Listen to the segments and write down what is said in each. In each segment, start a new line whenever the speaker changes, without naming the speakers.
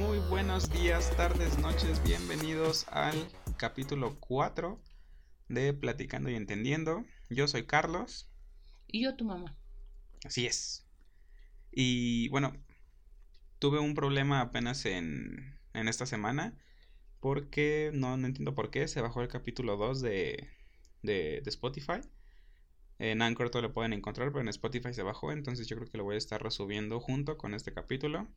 Muy buenos días, tardes, noches, bienvenidos al capítulo 4 de Platicando y Entendiendo. Yo soy Carlos.
Y yo tu mamá.
Así es. Y bueno, tuve un problema apenas en, en esta semana porque no, no entiendo por qué se bajó el capítulo 2 de, de, de Spotify. En Anchor todo lo pueden encontrar, pero en Spotify se bajó, entonces yo creo que lo voy a estar resubiendo junto con este capítulo.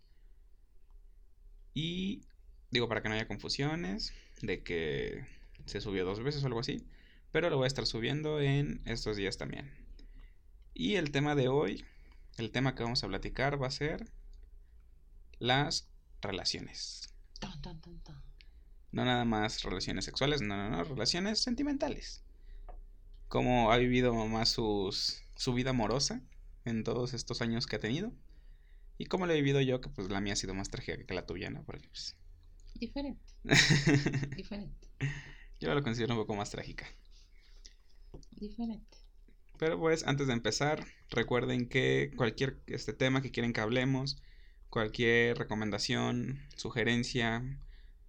Y digo, para que no haya confusiones de que se subió dos veces o algo así, pero lo voy a estar subiendo en estos días también. Y el tema de hoy, el tema que vamos a platicar va a ser las relaciones.
Tan, tan, tan.
No nada más relaciones sexuales, no, no, no, relaciones sentimentales. Cómo ha vivido mamá sus, su vida amorosa en todos estos años que ha tenido. Y cómo lo he vivido yo, que pues la mía ha sido más trágica que la tuya, ¿no? Porque pues...
Diferente. Diferente.
yo lo considero un poco más trágica.
Diferente.
Pero pues antes de empezar, recuerden que cualquier este tema que quieren que hablemos, cualquier recomendación, sugerencia,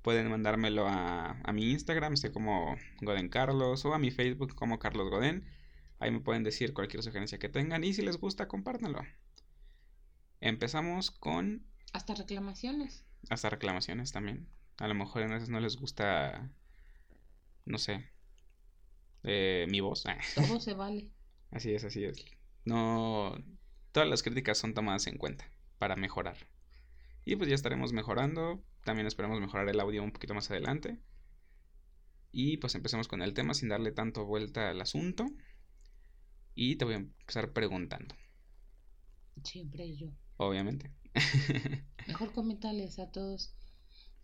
pueden mandármelo a, a mi Instagram, estoy como Goden Carlos, o a mi Facebook como Carlos Goden. Ahí me pueden decir cualquier sugerencia que tengan y si les gusta, compártanlo. Empezamos con
Hasta reclamaciones.
hasta reclamaciones también. A lo mejor a veces no les gusta, no sé, eh, mi voz.
Todo se vale.
Así es, así es. No, todas las críticas son tomadas en cuenta para mejorar. Y pues ya estaremos mejorando. También esperamos mejorar el audio un poquito más adelante. Y pues empecemos con el tema sin darle tanto vuelta al asunto. Y te voy a empezar preguntando,
Siempre yo.
Obviamente.
Mejor comentarles a todos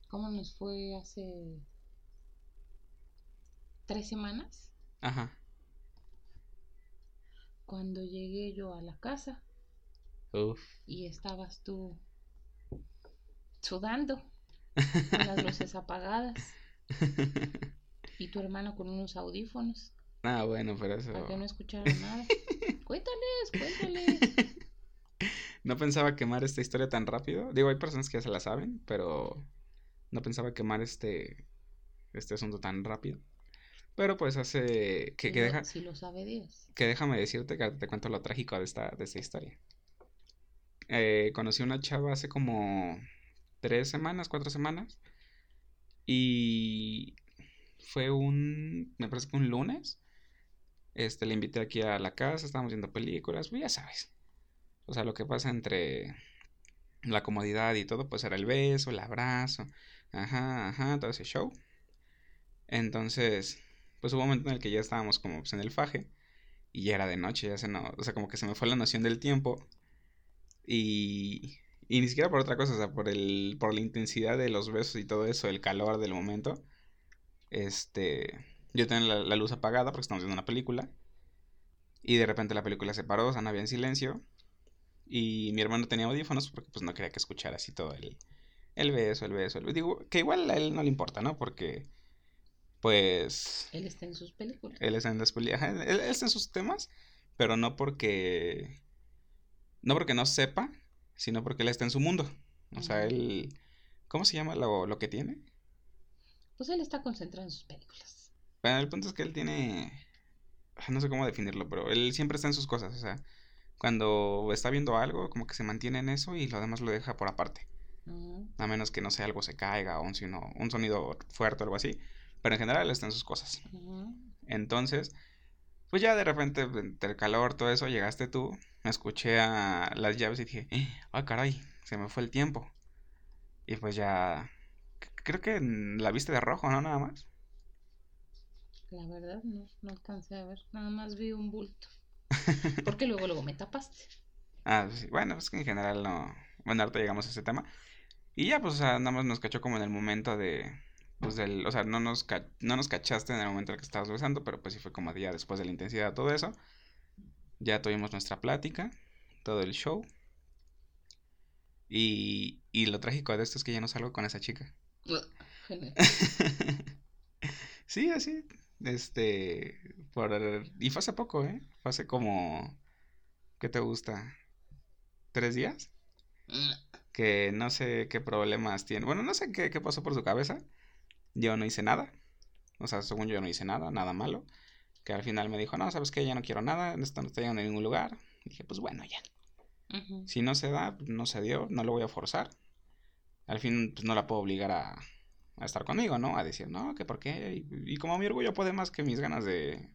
cómo nos fue hace tres semanas
Ajá.
cuando llegué yo a la casa
Uf.
y estabas tú sudando con las luces apagadas y tu hermano con unos audífonos
ah, bueno, pero eso...
para que no escucharan nada. Cuéntales, cuéntales.
No pensaba quemar esta historia tan rápido. Digo, hay personas que ya se la saben, pero no pensaba quemar este, este asunto tan rápido. Pero pues hace... Que,
Si
que
lo-
deja,
Si lo sabe Dios.
que déjame decirte que te cuento lo trágico de esta, de esta historia. Eh, conocí a una chava hace como tres semanas, cuatro semanas. Y fue un, me parece que un lunes. Este, le invité aquí a la casa, estábamos viendo películas, pues ya sabes. O sea, lo que pasa entre la comodidad y todo, pues era el beso, el abrazo, ajá, ajá, todo ese show. Entonces, pues hubo un momento en el que ya estábamos como pues, en el faje. Y ya era de noche, ya se no, o sea, como que se me fue la noción del tiempo. Y, y ni siquiera por otra cosa, o sea, por el, por la intensidad de los besos y todo eso, el calor del momento. Este, yo tenía la, la luz apagada porque estamos viendo una película. Y de repente la película se paró, o sea, no había en silencio. Y mi hermano tenía audífonos porque pues no quería que escuchara así todo el, el beso, el beso. el- Digo, que igual a él no le importa, ¿no? Porque, pues,
Él está en sus películas.
él está en las ajá, él, él está en sus temas, pero no porque no porque no sepa, sino porque él está en su mundo. O sea, él ¿cómo se llama lo, lo que tiene?
Pues él está concentrado en sus películas.
Bueno, el punto es que él tiene no sé cómo definirlo, pero él siempre está en sus cosas, o sea, cuando está viendo algo, como que se mantiene en eso y lo demás lo deja por aparte. A menos que no sé, algo se caiga o un, sino- un sonido fuerte o algo así. Pero en general está en sus cosas. Entonces, pues ya de repente, entre el calor, todo eso, llegaste tú, me escuché a las llaves y dije, ah, caray, se me fue el tiempo. Y pues ya, creo que la viste de rojo, ¿no? Nada más.
La verdad, no, no alcancé a ver. Nada más vi un bulto. Porque luego, luego me tapaste.
Ah, sí, bueno, es que en general no. Bueno, ahorita llegamos a ese tema. Y ya, pues, o sea, nada más nos cachó como en el momento de. Pues del. O sea, no nos, ca- no nos cachaste en el momento en el que estabas besando, pero pues sí fue como ya después de la intensidad de todo eso. Ya tuvimos nuestra plática, todo el show. Y, y lo trágico de esto es que ya no salgo con esa chica. Sí, así. Este. Por, y fue hace poco, ¿eh? Fue hace como. ¿Qué te gusta? ¿Tres días? que que no sé qué problemas tiene. Bueno, no sé qué, qué pasó por su cabeza. Yo no hice nada. O sea, según yo no hice nada, nada malo. Que al final me dijo, no, sabes qué, ya no quiero nada, esto no está llegando a ningún lugar. dije, pues bueno, ya. Si no se da, no se dio, no lo voy a forzar. Al fin, pues no la puedo obligar a, a estar conmigo, ¿no? A decir, no, que por qué. Y, como mi orgullo puede más que mis ganas de,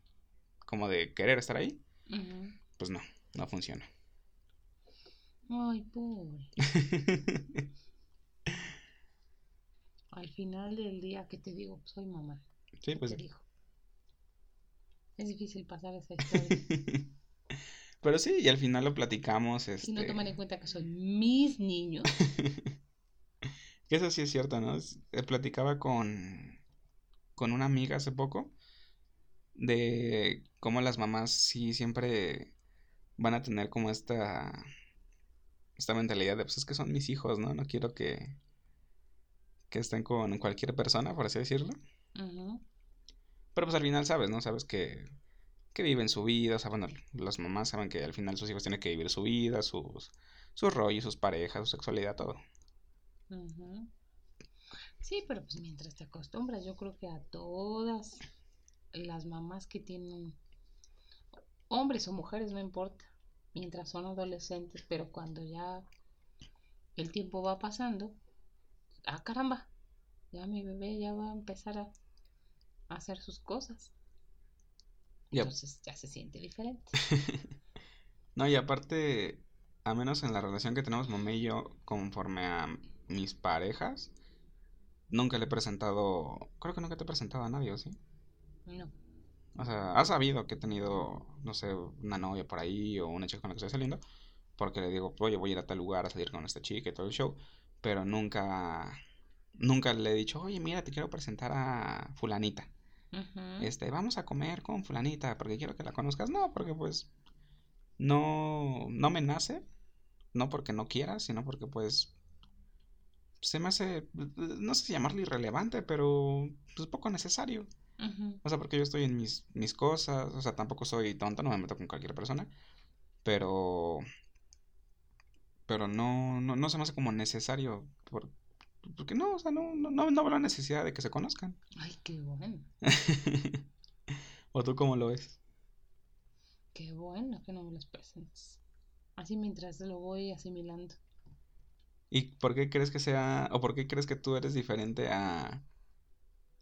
como de querer estar ahí, pues no, no funciona.
Ay, pobre. Al final del día, ¿qué te digo? Soy mamá.
Sí, pues.
Es difícil pasar esa historia.
Pero sí, y al final lo platicamos.
Y no este toman en cuenta que son mis niños.
que eso sí es cierto, ¿no? Eh, platicaba con, con una amiga hace poco de cómo las mamás sí siempre van a tener como esta esta mentalidad de pues es que son mis hijos, ¿no? No quiero que que estén con cualquier persona, por así decirlo. Pero pues al final sabes, ¿no? Sabes que, que viven su vida, o sea, bueno, las mamás saben que al final sus hijos tienen que vivir su vida, sus, sus rollos, sus parejas, su sexualidad, todo.
Sí, pero pues mientras te acostumbras, yo creo que a todas las mamás que tienen hombres o mujeres, no importa, mientras son adolescentes, pero cuando ya el tiempo va pasando, ah caramba, ya mi bebé ya va a empezar a hacer sus cosas. Entonces ya se siente diferente.
no, y aparte, a menos en la relación que tenemos mamá y yo, conforme a mis parejas, nunca le he presentado, creo que nunca te he presentado a nadie, ¿o sí?
No.
O sea, has sabido que he tenido, no sé, una novia por ahí o una chica con la que estoy saliendo, porque le digo, oye, voy a ir a tal lugar a salir con esta chica y todo el show, pero nunca, nunca le he dicho, oye, mira, te quiero presentar a fulanita. Este, vamos a comer con fulanita porque quiero que la conozcas. No, porque pues no, no me nace, no porque no quiera, sino porque pues se me hace, no sé si llamarlo irrelevante, pero pues poco necesario. O sea, porque yo estoy en mis, mis cosas, o sea, tampoco soy tonto, no me meto con cualquier persona, pero... Pero no, no, no se me hace como necesario, por, porque no, o sea, no, no, no, veo la necesidad de que se conozcan.
Ay, qué bueno.
¿O tú cómo lo ves?
Qué bueno que no me los presentes. Así mientras lo voy asimilando.
¿Y por qué crees que sea, o por qué crees que tú eres diferente a,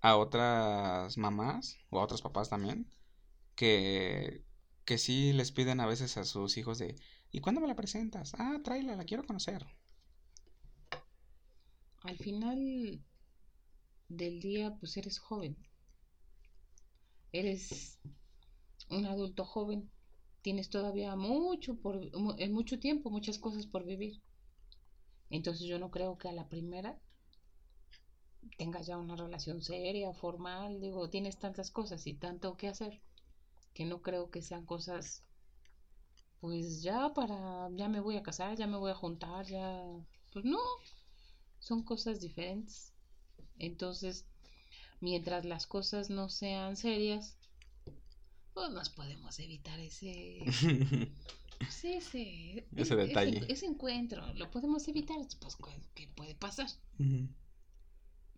a otras mamás o a otros papás también? Que, que sí les piden a veces a sus hijos de, ¿y cuándo me la presentas? Ah, tráela, la quiero conocer
al final del día, pues eres joven. Eres un adulto joven. Tienes todavía mucho por en mucho tiempo, muchas cosas por vivir. Entonces yo no creo que a la primera tengas ya una relación seria, formal, digo, tienes tantas cosas y tanto que hacer que no creo que sean cosas pues ya para ya me voy a casar, ya me voy a juntar, ya pues no, son cosas diferentes. Entonces, mientras las cosas no sean serias, pues nos podemos evitar ese, pues ese,
ese detalle.
Ese, encuentro, lo podemos evitar, pues, ¿qué puede pasar?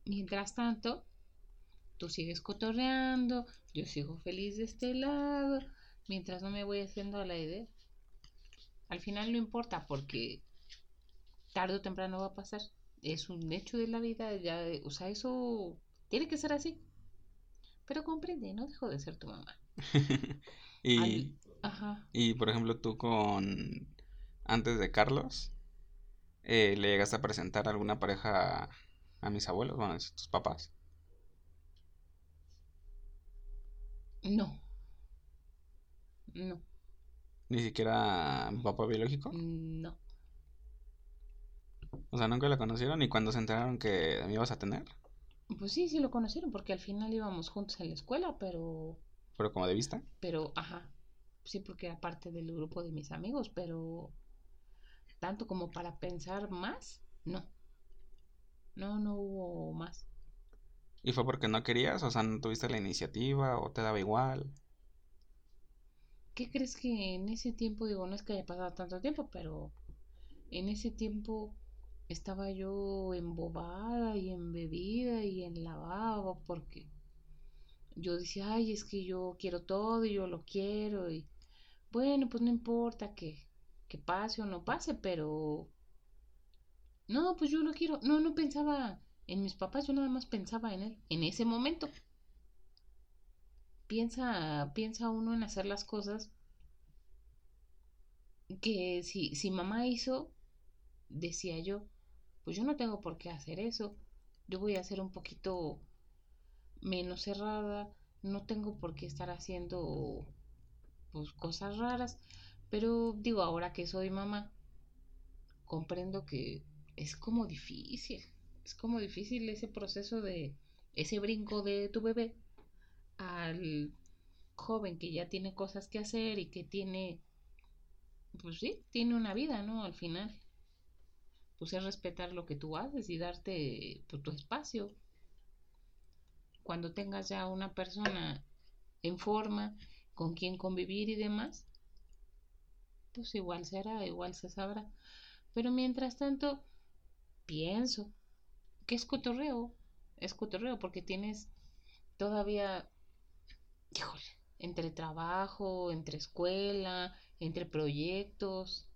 Mientras tanto, tú sigues cotorreando, yo sigo feliz de este lado, mientras no me voy haciendo a la idea. Al final no importa porque tarde o temprano va a pasar es un hecho de la vida, ya, o sea, eso tiene que ser así. Pero comprende, no dejo de ser tu mamá.
y, y por ejemplo, tú con, antes de Carlos, eh, ¿le llegaste a presentar alguna pareja a mis abuelos, bueno, a tus papás?
No. No.
¿Ni siquiera papá biológico?
No.
O sea, nunca la conocieron y cuando se enteraron que me ibas a tener.
Pues sí, sí lo conocieron porque al final íbamos juntos en la escuela, pero...
Pero como de vista.
Pero, ajá. Sí, porque era parte del grupo de mis amigos, pero... Tanto como para pensar más, no. No, no hubo más.
¿Y fue porque no querías? O sea, ¿no tuviste la iniciativa o te daba igual?
¿Qué crees que en ese tiempo, digo, no es que haya pasado tanto tiempo, pero en ese tiempo estaba yo embobada y embebida y en lavabo porque yo decía, ay, es que yo quiero todo y yo lo quiero y bueno, pues no importa que, que pase o no pase, pero no, pues yo lo quiero. No, no pensaba en mis papás, yo nada más pensaba en él, en ese momento. Piensa, piensa uno en hacer las cosas que si, si mamá hizo, decía yo, pues yo no tengo por qué hacer eso. Yo voy a ser un poquito menos cerrada, no tengo por qué estar haciendo pues cosas raras, pero digo, ahora que soy mamá, comprendo que es como difícil, es como difícil ese proceso de ese brinco de tu bebé al joven que ya tiene cosas que hacer y que tiene pues sí, tiene una vida, ¿no? Al final pues es respetar lo que tú haces y darte pues, tu espacio. Cuando tengas ya una persona en forma, con quien convivir y demás, pues igual será, igual se sabrá. Pero mientras tanto, pienso que es cotorreo, es cotorreo porque tienes todavía, híjole, entre trabajo, entre escuela, entre proyectos,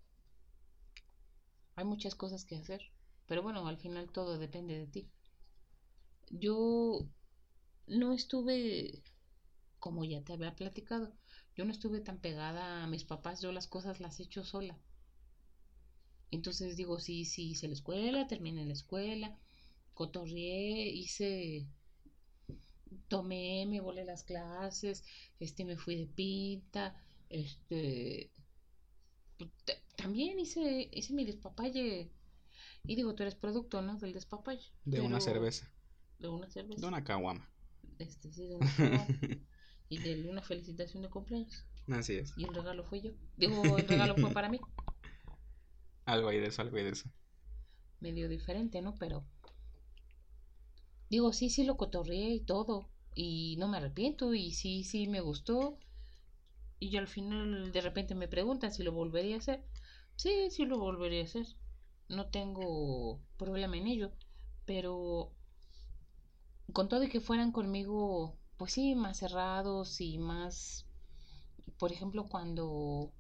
hay muchas cosas que hacer, pero bueno, al final todo depende de ti. Yo no estuve, como ya te había platicado, yo no estuve tan pegada a mis papás, yo las cosas las he hecho sola. Entonces digo, sí, sí, hice la escuela, terminé la escuela, cotorrié, hice, tomé, me volé las clases, este, me fui de pinta, este, también hice, hice mi despapalle. Y digo, tú eres producto, ¿no? Del despapalle.
De una cerveza.
De una cerveza.
De una caguama.
Este, sí, de una caguama. y de una felicitación de cumpleaños.
Así es.
Y el regalo fue yo. Digo, el regalo fue para mí.
Algo hay de eso, algo hay de eso.
Medio diferente, ¿no? Pero. Digo, sí, sí lo cotorreé y todo. Y no me arrepiento. Y sí, sí me gustó. Y al final de repente me preguntan si lo volvería a hacer. Sí, sí lo volvería a hacer. No tengo problema en ello. Pero con todo y que fueran conmigo, pues sí, más cerrados y más... Por ejemplo, cuando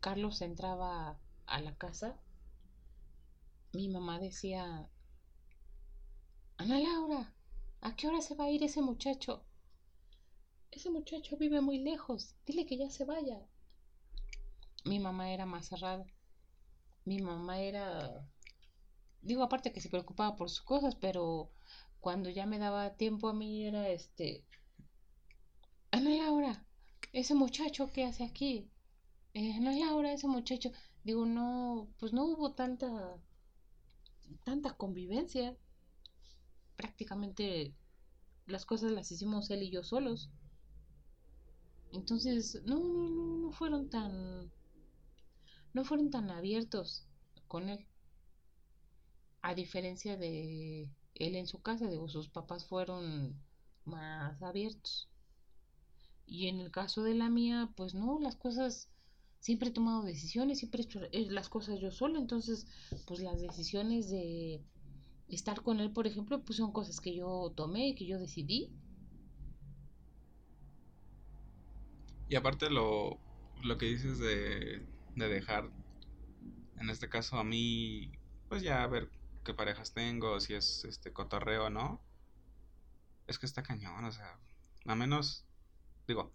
Carlos entraba a la casa, mi mamá decía, Ana Laura, ¿a qué hora se va a ir ese muchacho? Ese muchacho vive muy lejos, dile que ya se vaya. Mi mamá era más cerrada mi mamá era, digo aparte que se preocupaba por sus cosas, pero cuando ya me daba tiempo a mí era este, Ana Laura, ese muchacho que hace aquí, eh, Ana Laura, ese muchacho, digo no, pues no hubo tanta, tanta convivencia, prácticamente las cosas las hicimos él y yo solos. Entonces, no, no, no, no fueron tan no fueron tan abiertos con él. A diferencia de él en su casa, digo, sus papás fueron más abiertos. Y en el caso de la mía, pues no, las cosas, siempre he tomado decisiones, siempre he hecho eh, las cosas yo solo, entonces, pues las decisiones de estar con él, por ejemplo, pues son cosas que yo tomé, que yo decidí.
Y aparte lo, lo que dices de de dejar, en este caso a mí, pues ya a ver qué parejas tengo, si es este cotorreo o no. Es que está cañón, o sea, a menos, digo,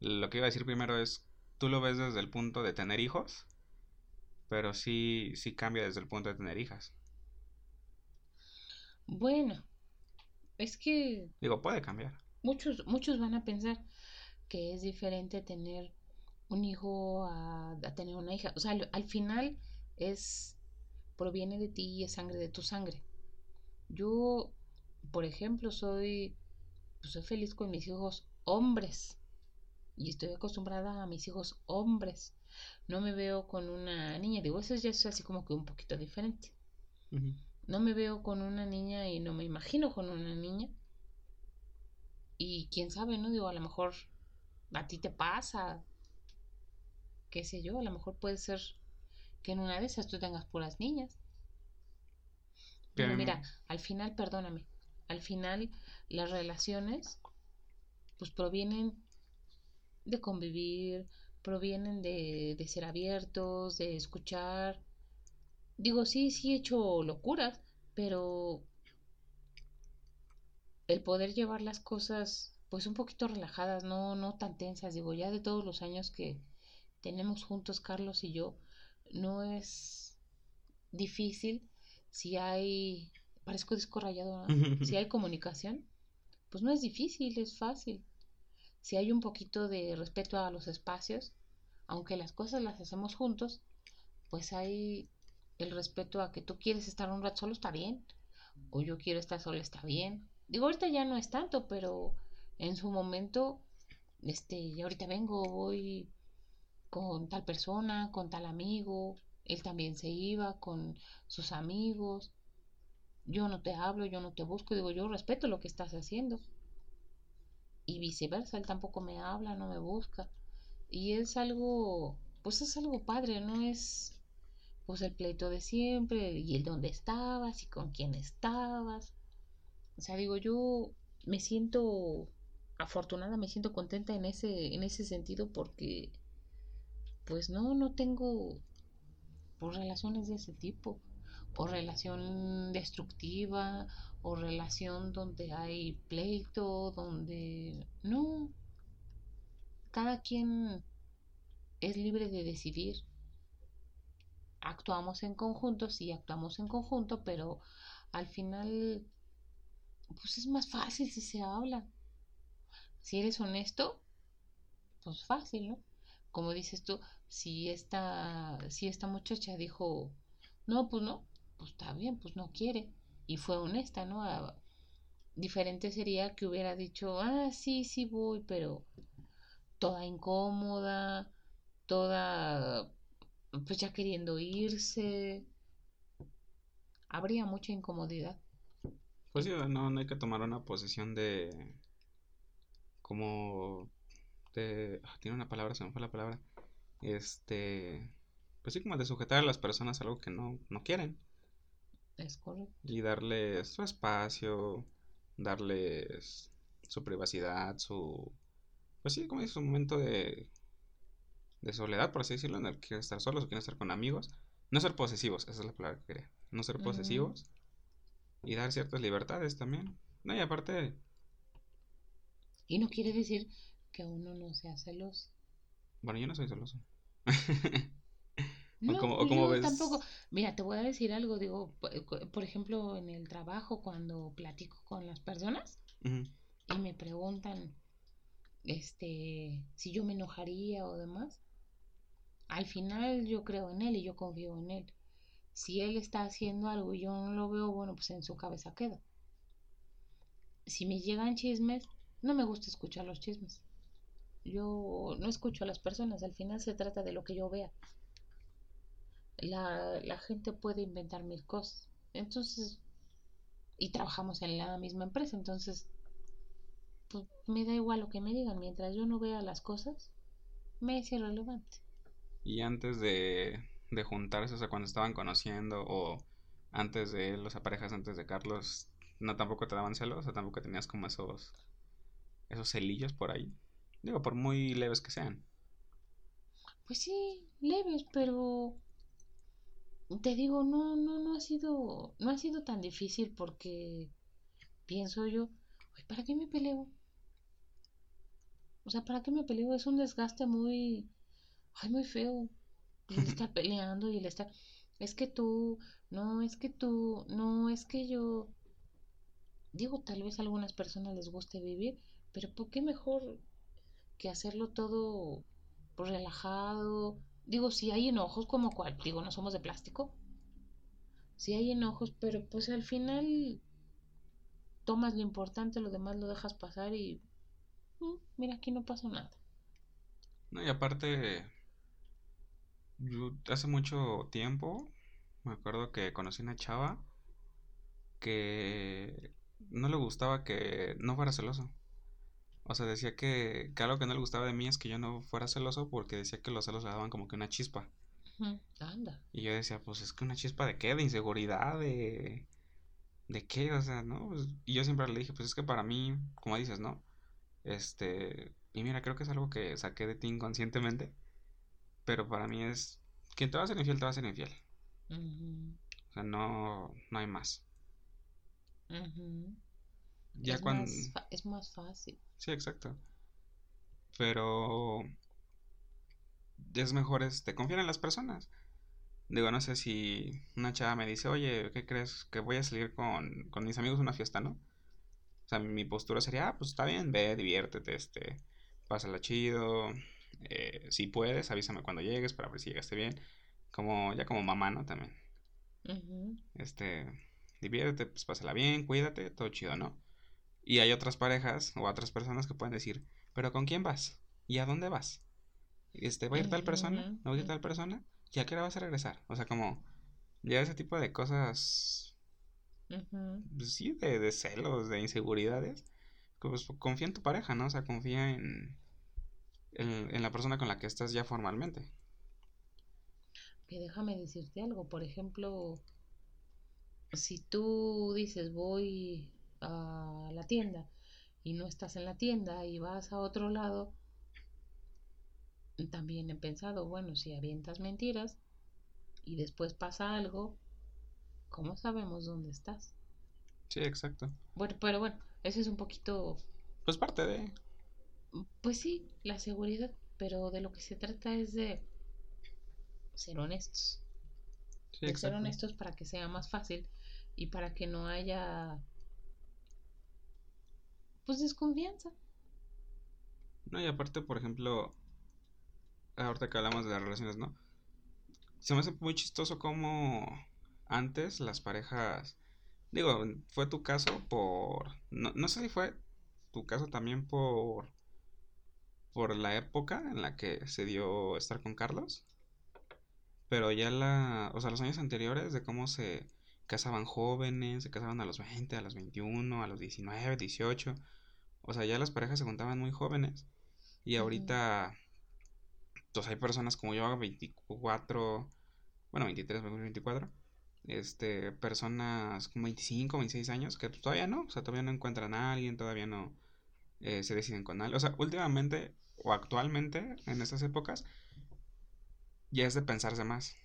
lo que iba a decir primero es, tú lo ves desde el punto de tener hijos, pero sí, sí cambia desde el punto de tener hijas.
Bueno, es que...
Digo, puede cambiar.
Muchos, muchos van a pensar que es diferente tener un hijo a, tener una hija. O sea, al, final es, proviene de ti y es sangre de tu sangre. Yo, por ejemplo, soy, pues soy feliz con mis hijos hombres. Y estoy acostumbrada a mis hijos hombres. No me veo con una niña. Digo, eso ya es así como que un poquito diferente. No me veo con una niña y no me imagino con una niña. Y quién sabe, ¿no? Digo, a lo mejor a ti te pasa, qué sé yo, a lo mejor puede ser que en una de esas tú tengas puras niñas. Pero mira, al final, perdóname, al final las relaciones pues provienen de convivir, provienen de, de ser abiertos, de escuchar. Digo, sí, sí he hecho locuras, pero el poder llevar las cosas pues un poquito relajadas, no, no tan tensas, digo, ya de todos los años que tenemos juntos Carlos y yo, no es difícil si hay, parezco disco rayado, si hay comunicación, pues no es difícil, es fácil. Si hay un poquito de respeto a los espacios, aunque las cosas las hacemos juntos, pues hay el respeto a que tú quieres estar un rato solo, está bien, o yo quiero estar solo, está bien. Digo, ahorita ya no es tanto, pero en su momento, este, ahorita vengo, voy con tal persona, con tal amigo, él también se iba con sus amigos, yo no te hablo, yo no te busco, digo, yo respeto lo que estás haciendo. Y viceversa, él tampoco me habla, no me busca. Y es algo, pues es algo padre, no es pues el pleito de siempre y el dónde estabas y con quién estabas. O sea, digo, yo me siento afortunada, me siento contenta en ese, en ese sentido porque pues no, no tengo por relaciones de ese tipo, o relación destructiva, o relación donde hay pleito, donde no, cada quien es libre de decidir. Actuamos en conjunto, sí, actuamos en conjunto, pero al final, pues es más fácil si se habla. Si eres honesto, pues fácil, ¿no? Como dices tú, si esta, si esta muchacha dijo, no, pues no, pues está bien, pues no quiere, y fue honesta, ¿no? Diferente sería que hubiera dicho, ah, sí, sí voy, pero toda incómoda, toda, pues ya queriendo irse, habría mucha incomodidad.
Pues sí, no, no hay que tomar una posición de como de ah, tiene una palabra, se me fue la palabra. Este, pues sí, como de sujetar a las personas a algo que no, no quieren.
Es correcto.
Y darles su espacio, darles su privacidad, su... Pues sí, como es un momento de, de soledad, por así decirlo, en el que quieren estar solos o quieren estar con amigos. No ser posesivos, esa es la palabra que quería. No ser posesivos. Y dar ciertas libertades también. No, y aparte...
Y no quiere decir que uno no sea celoso.
Bueno, yo no soy celoso.
no, pues yo tampoco. Mira, te voy a decir algo, digo, por ejemplo, en el trabajo, cuando platico con las personas y me preguntan, este, si yo me enojaría o demás, al final yo creo en él y yo confío en él. Si él está haciendo algo y yo no lo veo, bueno, pues en su cabeza queda. Si me llegan chismes, no me gusta escuchar los chismes yo no escucho a las personas, al final se trata de lo que yo vea. La, la gente puede inventar mil cosas. Entonces, y trabajamos en la misma empresa, entonces, pues me da igual lo que me digan, mientras yo no vea las cosas, me es irrelevante.
Y antes de, de juntarse, o sea, cuando estaban conociendo, o antes de las parejas antes de Carlos, no tampoco te daban celos, o tampoco tenías como esos, esos celillos por ahí. Digo, por muy leves que sean.
Pues sí, leves, pero te digo, no, no, no ha sido, no ha sido tan difícil porque pienso yo, ¿para qué me peleo? O sea, ¿para qué me peleo? Es un desgaste muy, ay, muy feo. El estar peleando y el estar, es que tú, no, es que tú, no, es que yo. Digo, tal vez a algunas personas les guste vivir, pero ¿por qué mejor que hacerlo todo relajado. Digo, si hay enojos como cual, digo, no somos de plástico. Si hay enojos, pero pues al final tomas lo importante, lo demás lo dejas pasar y mm, mira, aquí no pasa nada.
No, y aparte, yo hace mucho tiempo me acuerdo que conocí una chava que no le gustaba que no fuera celoso. O sea, decía que, que, algo que no le gustaba de mí es que yo no fuera celoso porque decía que los celos le daban como que una chispa.
Anda.
Y yo decía, pues es que una chispa de qué, de inseguridad, de... ¿de qué? O sea, ¿no? Pues, y yo siempre le dije, pues es que para mí, como dices, ¿no? Este, y mira, creo que es algo que saqué de ti inconscientemente, pero para mí es, quien te va a ser infiel, te va a ser infiel. O sea, no, no hay más.
Ya es, cuando... más es más fácil.
Sí, exacto. Pero es mejor este, confiar en las personas. Digo, no sé si una chava me dice, oye, ¿qué crees? Que voy a salir con, con mis amigos a una fiesta, ¿no? O sea, mi postura sería, ah, pues está bien, ve, diviértete, este, pásala chido. Eh, si puedes, avísame cuando llegues para ver si llegaste bien. Como, ya como mamá, ¿no? También. Este, diviértete, pues pásala bien, cuídate, todo chido, ¿no? Y hay otras parejas o otras personas que pueden decir, ¿pero con quién vas? ¿Y a dónde vas? Este, ¿va a ir tal persona? ¿No va a ir tal persona? ¿Y a qué hora vas a regresar? O sea, como ya ese tipo de cosas, pues sí, de, celos, de inseguridades, pues confía en tu pareja, ¿no? O sea, confía en, en, la persona con la que estás ya formalmente.
Que déjame decirte algo, por ejemplo, si tú dices voy a la tienda y no estás en la tienda y vas a otro lado, también he pensado, bueno, si avientas mentiras y después pasa algo, ¿cómo sabemos dónde estás?
Sí, exacto.
Bueno, pero bueno, eso es un poquito...
Pues parte de...
Pues sí, la seguridad, pero de lo que se trata es de ser honestos. Sí, de ser honestos para que sea más fácil y para que no haya pues desconfianza.
No, y aparte, por ejemplo, ahorita que hablamos de las relaciones, ¿no? Se me hace muy chistoso como antes las parejas, digo, fue tu caso por, no, no sé si fue tu caso también por, por la época en la que se dio estar con Carlos, pero ya la, o sea, los años anteriores de cómo se casaban jóvenes, se casaban a los 20, a los 21, a los 19, 18. O sea, ya las parejas se juntaban muy jóvenes. Y ahorita, pues hay personas como yo, 24, bueno, 23, 24, este, personas con 25, 26 años, que todavía no, o sea, todavía no encuentran a alguien, todavía no eh, se deciden con alguien. O sea, últimamente o actualmente, en estas épocas, ya es de pensarse más.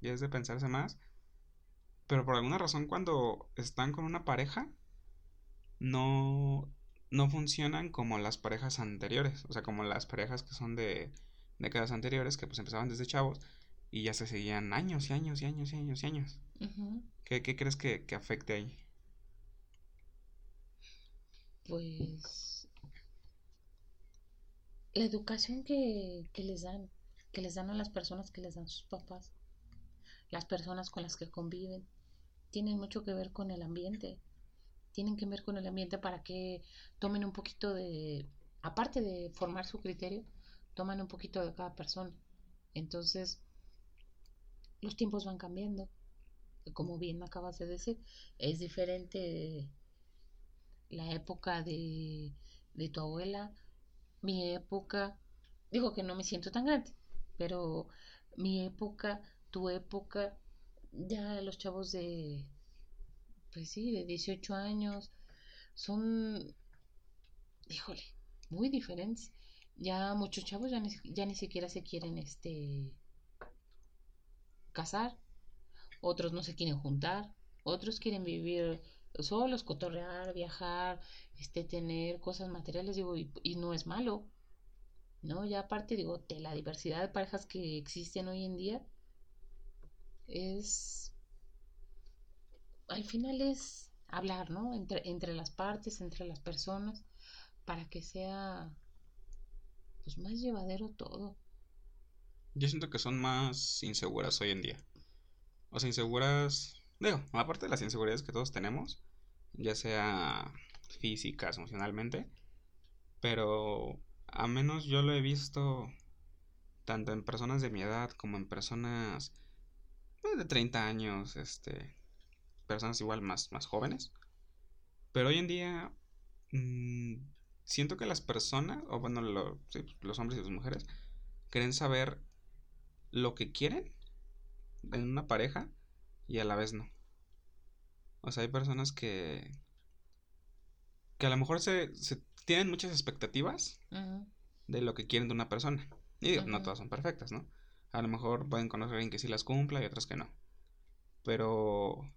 Ya es de pensarse más pero por alguna razón cuando están con una pareja, no, no funcionan como las parejas anteriores. O sea, como las parejas que son de décadas anteriores, que pues empezaban desde chavos y ya se seguían años y años y años y años y años. ¿Qué, crees que, que, afecte ahí?
Pues la educación que, que les dan, que les dan a las personas que les dan sus papás, las personas con las que conviven, tienen mucho que ver con el ambiente. Tienen que ver con el ambiente para que tomen un poquito de, aparte de formar su criterio, toman un poquito de cada persona. Entonces, los tiempos van cambiando. Como bien acabas de decir, es diferente la época de, de tu abuela, mi época, digo que no me siento tan grande, pero mi época, tu época, ya los chavos de, pues sí, de 18 años, son, híjole, muy diferentes. Ya muchos chavos ya ni, ya ni siquiera se quieren este casar, otros no se quieren juntar, otros quieren vivir solos, cotorrear, viajar, este, tener cosas materiales, digo, y, y no es malo, ¿no? Ya aparte, digo, de la diversidad de parejas que existen hoy en día, es al final es hablar, ¿no? Entre, entre las partes, entre las personas, para que sea pues más llevadero todo.
Yo siento que son más inseguras hoy en día. O sea, inseguras, digo, aparte de las inseguridades que todos tenemos, ya sea físicas, emocionalmente, pero a menos yo lo he visto tanto en personas de mi edad como en personas pues, de 30 años, este, personas igual más, más jóvenes. Pero hoy en día mm, siento que las personas, o bueno, los hombres y las mujeres, quieren saber lo que quieren en una pareja y a la vez no. O sea, hay personas que. que a lo mejor se, se tienen muchas expectativas de lo que quieren de una persona. Y digo, no todas son perfectas, ¿no? A lo mejor pueden conocer a alguien que sí las cumpla y otras que no. Pero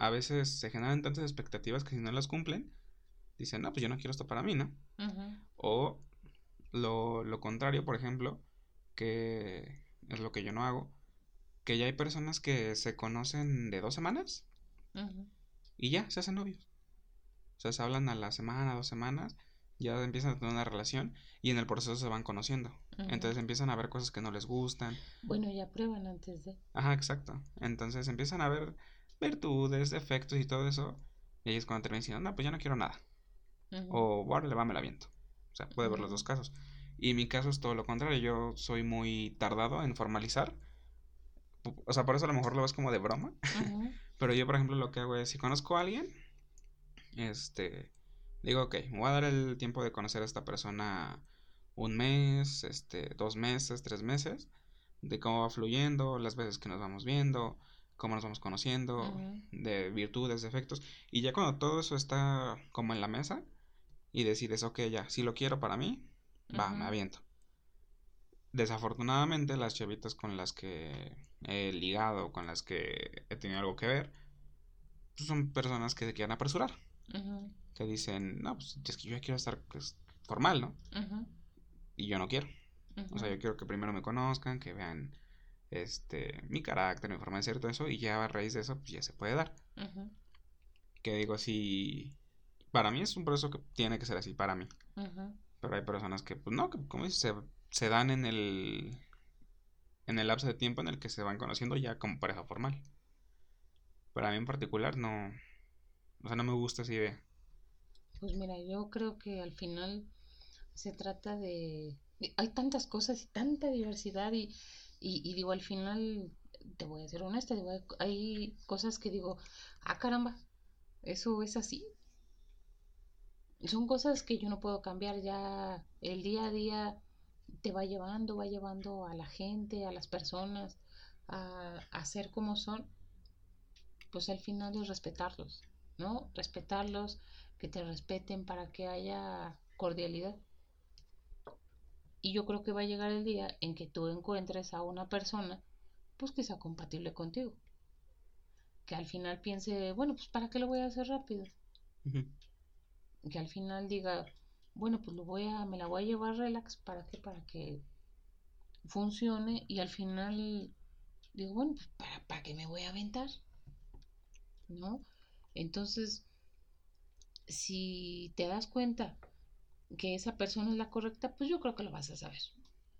a veces se generan tantas expectativas que si no las cumplen, dicen, no, pues yo no quiero esto para mí, ¿no? O lo, lo contrario, por ejemplo, que es lo que yo no hago, que ya hay personas que se conocen de dos semanas y ya se hacen novios. O sea, se hablan a la semana, dos semanas, ya empiezan a tener una relación y en el proceso se van conociendo. Entonces empiezan a ver cosas que no les gustan.
Bueno, ya prueban antes de.
Ajá, exacto. Entonces empiezan a ver virtudes, defectos y todo eso. Y ahí es cuando terminan diciendo, no, pues ya no quiero nada. O, bueno, le va, me la viento. O sea, puede ver los dos casos. Y mi caso es todo lo contrario. Yo soy muy tardado en formalizar. O sea, por eso a lo mejor lo ves como de broma. Pero yo, por ejemplo, lo que hago es, si conozco a alguien, este, digo, ok, voy a dar el tiempo de conocer a esta persona un mes, este, dos meses, tres meses, de cómo va fluyendo, las veces que nos vamos viendo, cómo nos vamos conociendo, de virtudes, defectos. Y ya cuando todo eso está como en la mesa y decides, ok, ya, si lo quiero para mí, va, me aviento. Desafortunadamente, las chavitas con las que he ligado, con las que he tenido algo que ver, pues son personas que se quieren apresurar. Que dicen, no, pues es que yo ya quiero estar pues, formal, ¿no? Y yo no quiero. O sea, yo quiero que primero me conozcan, que vean este mi carácter, mi forma de ser, todo eso, y ya a raíz de eso, pues ya se puede dar. Que digo, si. Para mí es un proceso que tiene que ser así, para mí. Pero hay personas que, pues no, que como dices, se, se dan en el. En el lapso de tiempo en el que se van conociendo ya como pareja formal. Pero a mí en particular no. O sea, no me gusta esa idea.
Pues mira, yo creo que al final se trata de... Hay tantas cosas y tanta diversidad y, y, digo, al final, te voy a ser honesta, hay, cosas que digo, ah, caramba, eso es así. Son cosas que yo no puedo cambiar ya el día a día te va llevando, va llevando a la gente, a las personas a, a ser como son, pues al final es respetarlos. ¿no? Respetarlos, que te respeten para que haya cordialidad. Y yo creo que va a llegar el día en que tú encuentres a una persona, pues que sea compatible contigo. Que al final piense, bueno, pues ¿para qué lo voy a hacer rápido? Que al final diga, bueno, pues lo voy a, me la voy a llevar relax, ¿para qué? Para que funcione y al final digo, bueno, pues ¿para, para qué me voy a aventar? ¿No? Entonces, si te das cuenta que esa persona es la correcta, pues yo creo que lo vas a saber.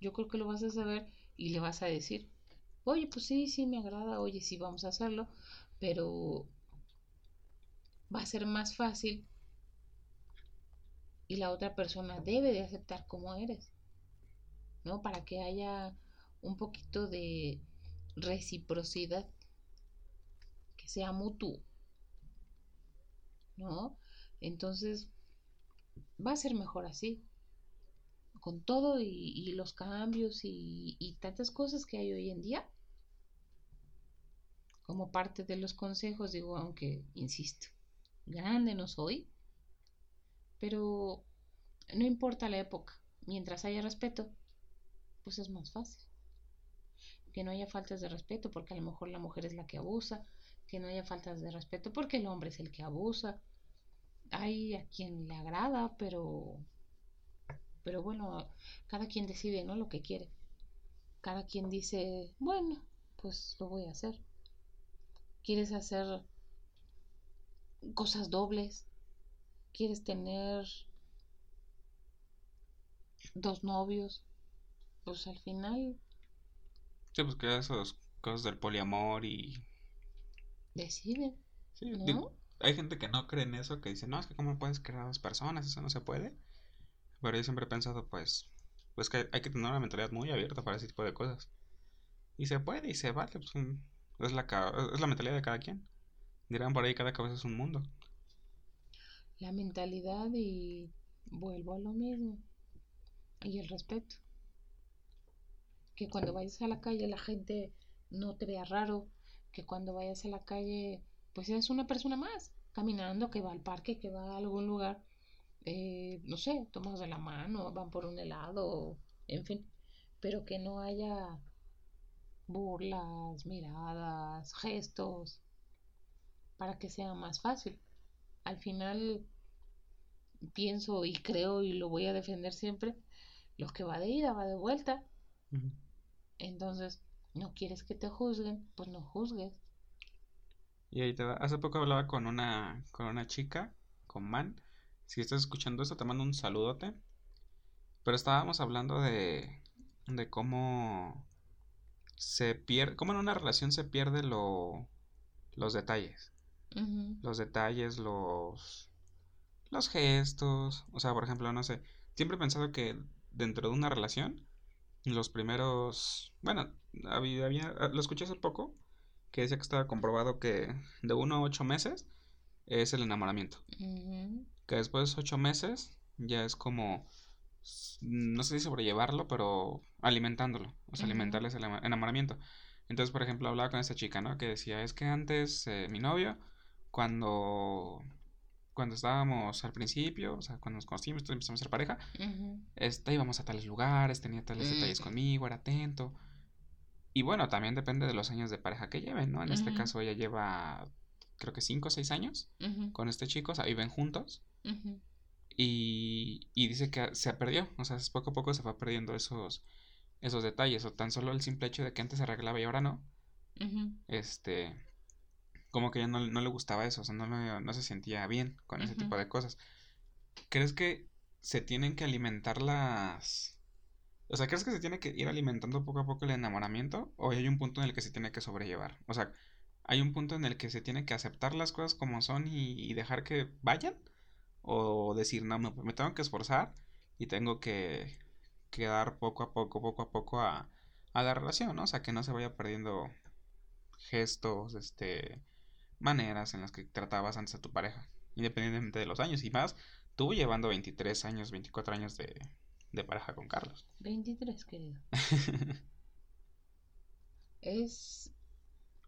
Yo creo que lo vas a saber y le vas a decir, oye, pues sí, sí, me agrada, oye, sí, vamos a hacerlo, pero va a ser más fácil y la otra persona debe de aceptar como eres, ¿no? Para que haya un poquito de reciprocidad, que sea mutuo. ¿no? Entonces, va a ser mejor así. Con todo y, los cambios y, tantas cosas que hay hoy en día. Como parte de los consejos, digo, aunque, insisto, grande no soy. Pero no importa la época. Mientras haya respeto, pues es más fácil. Que no haya faltas de respeto porque a lo mejor la mujer es la que abusa. Que no haya faltas de respeto porque el hombre es el que abusa hay a quien le agrada, pero pero bueno, cada quien decide, ¿no? Lo que quiere. Cada quien dice, bueno, pues lo voy a hacer. ¿Quieres hacer cosas dobles? ¿Quieres tener dos novios? Pues al final...
Sí, pues que esas cosas del poliamor y...
Deciden. Sí,
¿no? Hay gente que no cree en eso, que dice, no, es que cómo puedes crear dos personas, eso no se puede. Pero yo siempre he pensado, pues, pues que hay que tener una mentalidad muy abierta para ese tipo de cosas. Y se puede y se vale, pues, es, la, es la mentalidad de cada quien. Dirán por ahí, cada cabeza es un mundo.
La mentalidad y vuelvo a lo mismo. Y el respeto. Que cuando vayas a la calle la gente no te vea raro. Que cuando vayas a la calle pues es una persona más, caminando, que va al parque, que va a algún lugar, eh, no sé, tomados de la mano, van por un helado, en fin, pero que no haya burlas, miradas, gestos, para que sea más fácil. Al final pienso y creo y lo voy a defender siempre, lo que va de ida va de vuelta. Entonces, no quieres que te juzguen, pues no juzgues.
Y ahí te va. Hace poco hablaba con una, con una chica, con Man. Si estás escuchando esto, te mando un saludote. Pero estábamos hablando de, de cómo se pierde, cómo en una relación se pierde lo, los detalles. Los detalles, los, los gestos. O sea, por ejemplo, no sé. Siempre he pensado que dentro de una relación, los primeros, bueno, había, había, lo escuché hace poco, que decía que estaba comprobado que de uno a ocho meses es el enamoramiento. Que después de ocho meses ya es como, no sé si sobrellevarlo, pero alimentándolo, o sea, alimentarles el enamoramiento. Entonces, por ejemplo, hablaba con esta chica, ¿no? Que decía, es que antes eh, mi novio, cuando cuando estábamos al principio, o sea, cuando nos conocimos, empezamos a ser pareja, este, íbamos a tales lugares, tenía tales detalles conmigo, era atento. Y bueno, también depende de los años de pareja que lleven, ¿no? En este caso ella lleva, creo que 5 o 6 años con este chico, o sea, viven juntos. y, y, dice que se perdió, o sea, poco a poco se va perdiendo esos, esos detalles, o tan solo el simple hecho de que antes se arreglaba y ahora no. Este, como que ya no, no, le gustaba eso, o sea, no, no se sentía bien con ese tipo de cosas. ¿Crees que se tienen que alimentar las o sea, ¿crees que se tiene que ir alimentando poco a poco el enamoramiento? ¿O hay un punto en el que se tiene que sobrellevar? O sea, ¿hay un punto en el que se tiene que aceptar las cosas como son y, dejar que vayan? ¿O decir, no, me, tengo que esforzar y tengo que, que, dar poco a poco, poco a poco a, a la relación, ¿no? O sea, que no se vaya perdiendo gestos, este, maneras en las que tratabas antes a tu pareja, independientemente de los años y más, tú llevando 23 años, 24 años de, de pareja con Carlos.
23, querido. es,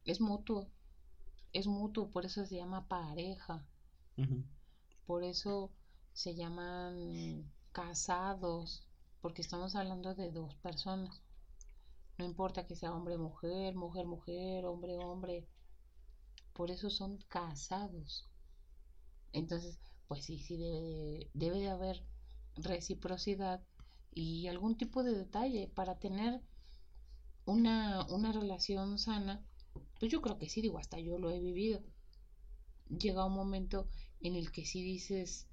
es mutuo. Es mutuo, por eso se llama pareja. Por eso se llaman casados, porque estamos hablando de dos personas. No importa que sea hombre, mujer, mujer, mujer, hombre, hombre. Por eso son casados. Entonces, pues sí, sí debe debe de haber reciprocidad y algún tipo de detalle para tener una, una relación sana, pues yo creo que sí, digo, hasta yo lo he vivido. Llega un momento en el que sí dices,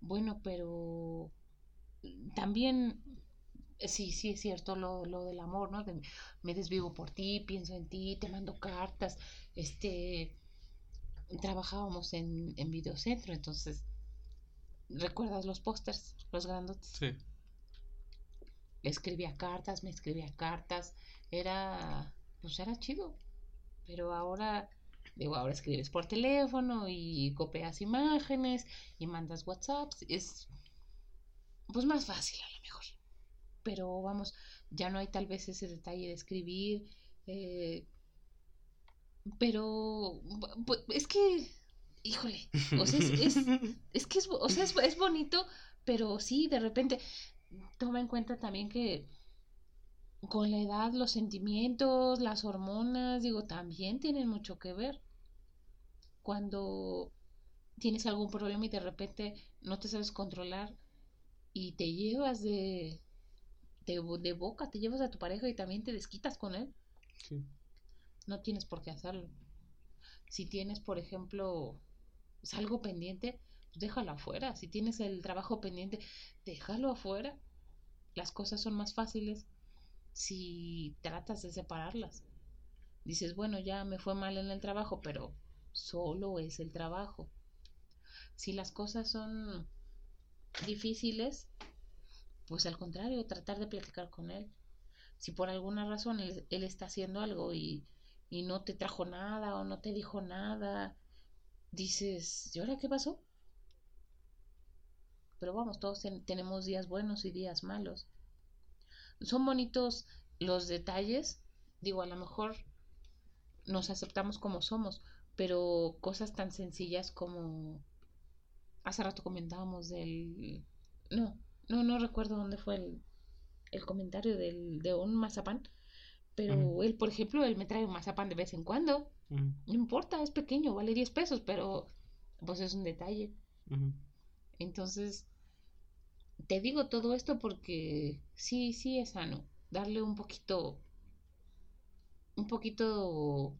bueno, pero también sí, sí es cierto lo, lo del amor, ¿no? me desvivo por ti, pienso en ti, te mando cartas, este, trabajábamos en, en videocentro, entonces, ¿recuerdas los pósters, los grandotes? Sí escribía cartas, me escribía cartas, era, pues era chido, pero ahora, digo, ahora escribes por teléfono y copias imágenes y mandas WhatsApps, es, pues más fácil a lo mejor, pero vamos, ya no hay tal vez ese detalle de escribir, eh, pero es que, híjole, o sea, es, es, que es, o sea, es, es bonito, pero sí, de repente, toma en cuenta también que con la edad los sentimientos, las hormonas, digo, también tienen mucho que ver. Cuando tienes algún problema y de repente no te sabes controlar y te llevas de, de, boca, te llevas a tu pareja y también te desquitas con él. No tienes por qué hacerlo. Si tienes, por ejemplo, algo pendiente, pues déjalo afuera. Si tienes el trabajo pendiente, déjalo afuera. Las cosas son más fáciles si tratas de separarlas. Dices, bueno, ya me fue mal en el trabajo, pero solo es el trabajo. Si las cosas son difíciles, pues al contrario, tratar de platicar con él. Si por alguna razón él, está haciendo algo y, y, no te trajo nada o no te dijo nada, dices, ¿y ahora qué pasó? Pero vamos, todos tenemos días buenos y días malos. Son bonitos los detalles, digo, a lo mejor nos aceptamos como somos, pero cosas tan sencillas como hace rato comentábamos del no, no, no recuerdo dónde fue el, el comentario del, de un mazapán, pero él, por ejemplo, él me trae un mazapán de vez en cuando. No importa, es pequeño, vale 10 pesos, pero pues es un detalle. Entonces, te digo todo esto porque sí, sí es sano. Darle un poquito, un poquito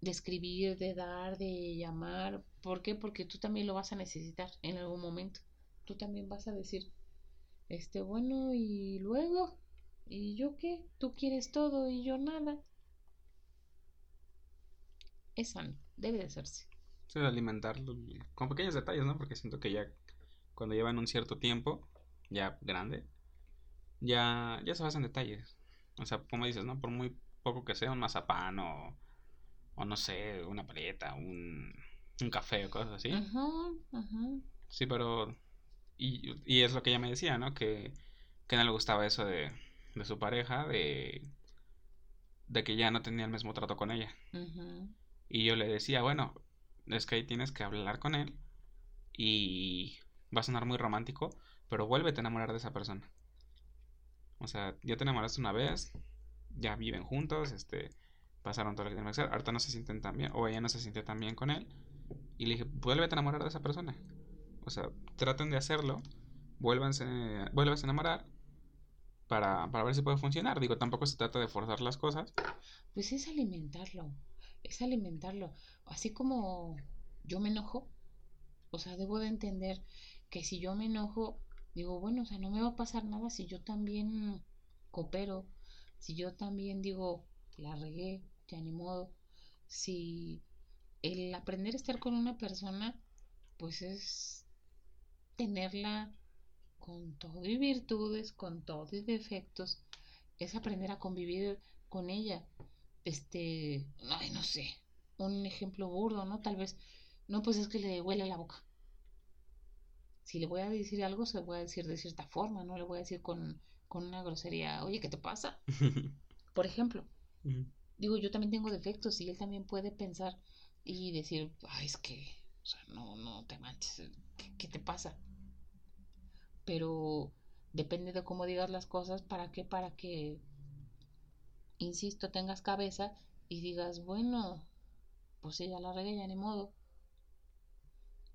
de escribir, de dar, de llamar. ¿Por qué? Porque tú también lo vas a necesitar en algún momento. Tú también vas a decir, este, bueno, y luego, ¿y yo qué? Tú quieres todo y yo nada. Es sano, debe de hacerse.
Sí, alimentarlo con pequeños detalles, ¿no? Porque siento que ya cuando llevan un cierto tiempo, ya grande, ya, ya se basan detalles. O sea, como dices, ¿no? Por muy poco que sea un mazapán o, o no sé, una paleta, un, un café o cosas así. Sí, pero... Y, y, es lo que ella me decía, ¿no? Que, que no le gustaba eso de, de su pareja, de, de que ya no tenía el mismo trato con ella. Y yo le decía, bueno, es que ahí tienes que hablar con él y va a sonar muy romántico, pero vuélvete a enamorar de esa persona. O sea, ya te enamoraste una vez, ya viven juntos, este, pasaron todo lo que tienen que hacer, ahorita no se sienten tan bien, o ella no se sintió tan bien con él, y le dije, vuélvete a enamorar de esa persona. O sea, traten de hacerlo, vuélvanse, vuélvanse a enamorar para, para ver si puede funcionar. Digo, tampoco se trata de forzar las cosas.
Pues es alimentarlo, es alimentarlo. Así como yo me enojo, o sea, debo de entender que si yo me enojo, digo, bueno, o sea, no me va a pasar nada si yo también coopero, si yo también digo, la regué, ya ni modo. Si el aprender a estar con una persona, pues es tenerla con todo y virtudes, con todo y defectos, es aprender a convivir con ella. Este, no sé, un ejemplo burdo, ¿no? Tal vez, no, pues es que le huele la boca si le voy a decir algo, se lo voy a decir de cierta forma, no le voy a decir con, una grosería, oye, ¿qué te pasa? Por ejemplo, digo, yo también tengo defectos y él también puede pensar y decir, ay, es que, o sea, no, no te manches, ¿qué, te pasa? Pero depende de cómo digas las cosas, ¿para qué? Para que, insisto, tengas cabeza y digas, bueno, pues ella la regué, ya ni modo.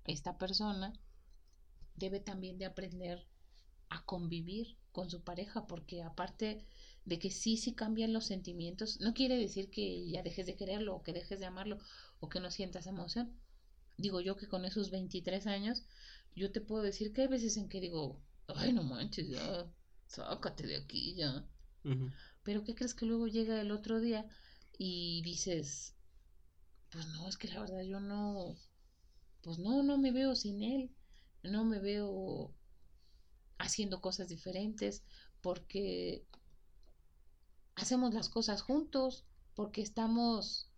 Esta persona debe también de aprender a convivir con su pareja, porque aparte de que sí, sí cambian los sentimientos, no quiere decir que ya dejes de quererlo o que dejes de amarlo o que no sientas emoción. Digo yo que con esos 23 años, yo te puedo decir que hay veces en que digo, ay, no manches, ya, sácate de aquí, ya. Pero ¿qué crees que luego llega el otro día y dices, pues no, es que la verdad yo no, pues no, no me veo sin él no me veo haciendo cosas diferentes porque hacemos las cosas juntos, porque estamos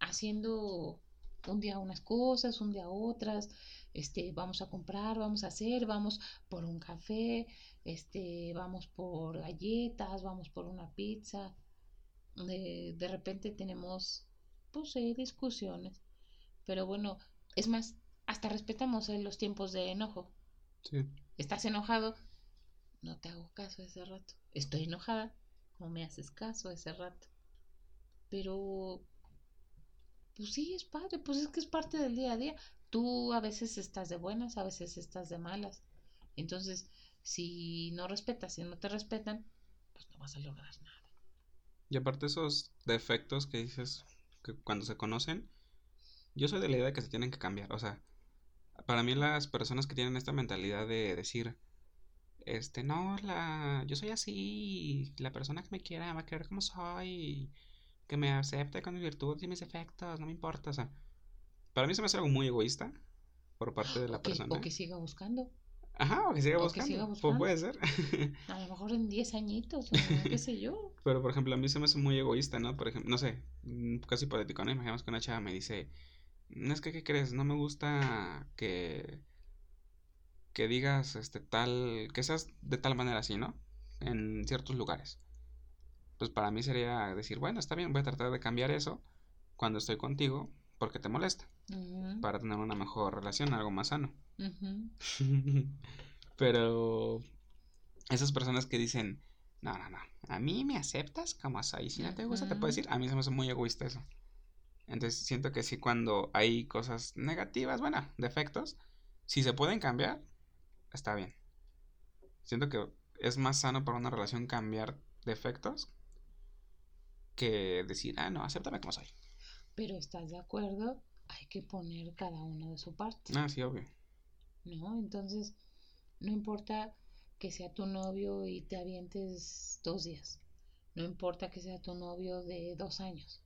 haciendo un día unas cosas, un día otras, este, vamos a comprar, vamos a hacer, vamos por un café, este, vamos por galletas, vamos por una pizza. De, de repente tenemos, pues, discusiones. Pero bueno, es más, hasta respetamos eh, los tiempos de enojo. Sí. Estás enojado, no te hago caso ese rato. Estoy enojada, no me haces caso ese rato. Pero, pues sí, es padre, pues es que es parte del día a día. Tú a veces estás de buenas, a veces estás de malas. Entonces, si no respetas, si no te respetan, pues no vas a lograr nada.
Y aparte esos defectos que dices que cuando se conocen, yo soy de la idea de que se tienen que cambiar. O sea, para mí las personas que tienen esta mentalidad de decir, este, no, la, yo soy así, la persona que me quiera va a querer como soy, que me acepte con mis virtudes y mis defectos, no me importa, o sea, para mí se me hace algo muy egoísta por parte de la persona.
O que siga buscando.
Ajá, o que siga, buscando. Pues puede ser.
A lo mejor en 10 añitos, o qué sé yo.
Pero, por ejemplo, a mí se me hace muy egoísta, ¿no? Por ejemplo, no sé, casi hipotético, ¿no? Imaginemos que una chava me dice, es que, ¿qué crees? No me gusta que, que digas este tal, que seas de tal manera así, ¿no? En ciertos lugares. pues para mí sería decir, bueno, está bien, voy a tratar de cambiar eso cuando estoy contigo porque te molesta. Para tener una mejor relación, algo más sano. Pero esas personas que dicen, no, no, no, a mí me aceptas como soy, si no te gusta te puedo decir, a mí se me hace muy egoísta eso. Entonces siento que sí cuando hay cosas negativas, bueno, defectos, si se pueden cambiar, está bien. Siento que es más sano para una relación cambiar defectos que decir, ah, no, acéptame como soy.
Pero estás de acuerdo, hay que poner cada uno de su parte.
Ah, sí, obvio.
¿No? Entonces, no importa que sea tu novio y te avientes dos días. No importa que sea tu novio de dos años.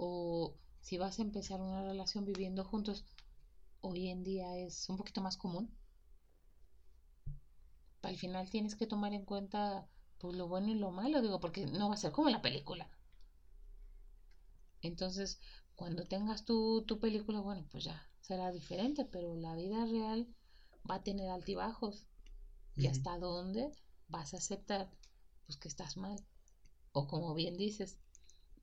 O si vas a empezar una relación viviendo juntos, hoy en día es un poquito más común. Al final tienes que tomar en cuenta pues, lo bueno y lo malo, digo, porque no va a ser como la película. Entonces, cuando tengas tu, tu película, bueno, pues ya será diferente, pero la vida real va a tener altibajos. ¿Y hasta dónde vas a aceptar pues que estás mal? O como bien dices,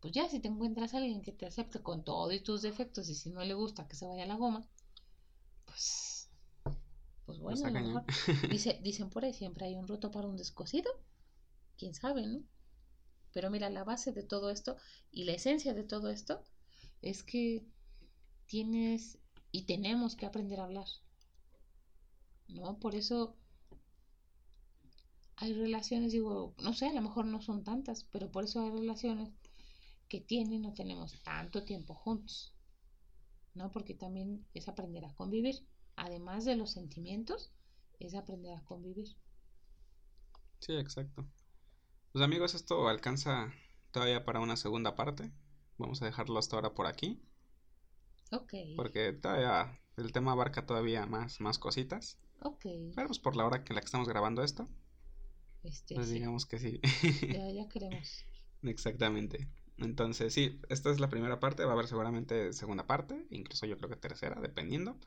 pues ya si te encuentras a alguien que te acepte con todos tus defectos y si no le gusta que se vaya a la goma, pues, pues bueno, a lo mejor, dice, dicen por ahí siempre hay un roto para un descosido, quién sabe, ¿no? Pero mira, la base de todo esto y la esencia de todo esto es que tienes y tenemos que aprender a hablar. ¿No? Por eso hay relaciones, digo, no sé, a lo mejor no son tantas, pero por eso hay relaciones que tienen o tenemos tanto tiempo juntos. ¿No? Porque también es aprender a convivir. Además de los sentimientos, es aprender a convivir.
Sí, exacto. Pues amigos, esto alcanza todavía para una segunda parte. Vamos a dejarlo hasta ahora por aquí.
Ok.
Porque todavía el tema abarca todavía más, más cositas.
Ok.
Pero pues por la hora que la que estamos grabando esto. Este, pues digamos que sí.
ya, ya queremos.
Exactamente. Entonces, sí, esta es la primera parte. Va a haber seguramente segunda parte. Incluso yo creo que tercera, dependiendo.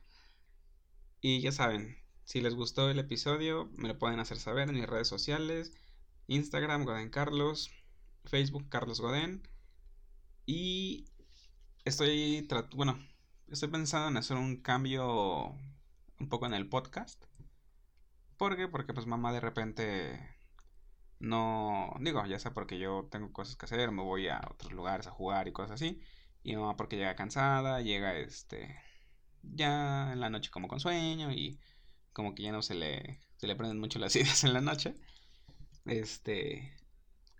Y ya saben, si les gustó el episodio, me lo pueden hacer saber en mis redes sociales. Instagram, Goden Carlos. Facebook, Carlos Godén. Y estoy, bueno, estoy pensando en hacer un cambio un poco en el podcast. ¿Por qué? Porque pues mamá de repente no, digo, ya sea porque yo tengo cosas que hacer, me voy a otros lugares a jugar y cosas así. Y mamá porque llega cansada, llega este, ya en la noche como con sueño y como que ya no se le, se le prenden mucho las ideas en la noche. Este.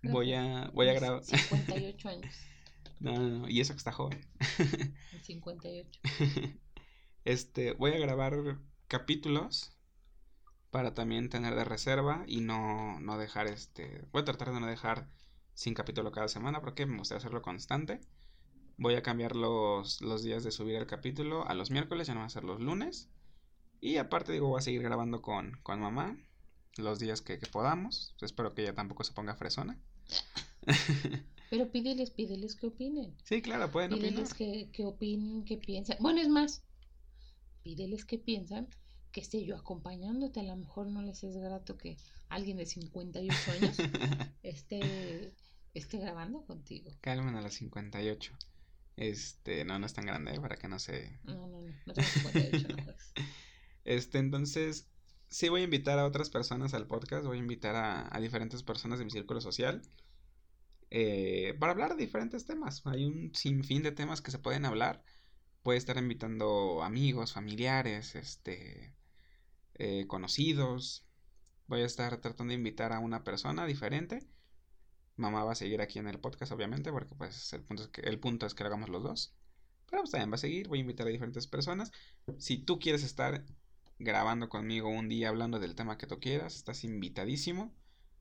Voy a, voy a grabar.
58 años.
No, no, no, y eso que está joven.
58.
Este, voy a grabar capítulos para también tener de reserva y no, no dejar este. Voy a tratar de no dejar sin capítulo cada semana porque me gustaría hacerlo constante. Voy a cambiar los, los días de subir el capítulo a los miércoles, ya no va a ser los lunes. Y aparte, digo, voy a seguir grabando con, con mamá los días que, podamos. Espero que ella tampoco se ponga fresona.
Pero pídeles, pídeles que opinen.
Sí, claro, pueden
pídeles que, que opinen, que piensen. Bueno, es más, pídeles que piensan que esté yo acompañándote. A lo mejor no les es grato que alguien de 58 años esté, esté grabando contigo.
Calmen a los 58. Este, no, no es tan grande ¿eh? para que no se...
No, no, no, no tengo 58, no
Este, entonces, sí voy a invitar a otras personas al podcast, voy a invitar a, diferentes personas de mi círculo social eh, para hablar de diferentes temas. Hay un sinfín de temas que se pueden hablar. A estar invitando amigos, familiares, este, eh, conocidos. Voy a estar tratando de invitar a una persona diferente. Mamá va a seguir aquí en el podcast, obviamente, porque pues el punto es que, el punto es que lo hagamos los dos. Pero pues también va a seguir, voy a invitar a diferentes personas. Si tú quieres estar grabando conmigo un día hablando del tema que tú quieras, estás invitadísimo.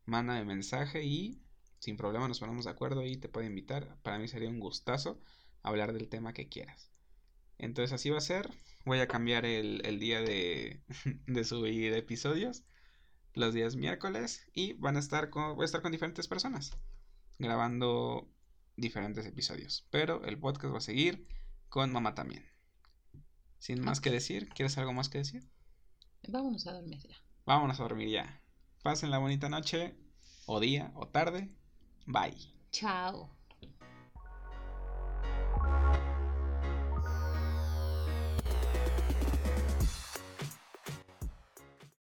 Mándame mensaje y sin problema nos ponemos de acuerdo y te puedo invitar. Para mí sería un gustazo hablar del tema que quieras. Entonces así va a ser. Voy a cambiar el, día de, de, subir episodios. Los días miércoles. Y van a estar con, voy a estar con diferentes personas. Grabando diferentes episodios. Pero el podcast va a seguir con mamá también. Sin más que decir, ¿quieres algo más que decir?
Vámonos a dormir ya.
Vámonos a dormir ya. Pasen la bonita noche, o día, o tarde, Bye.
Chao.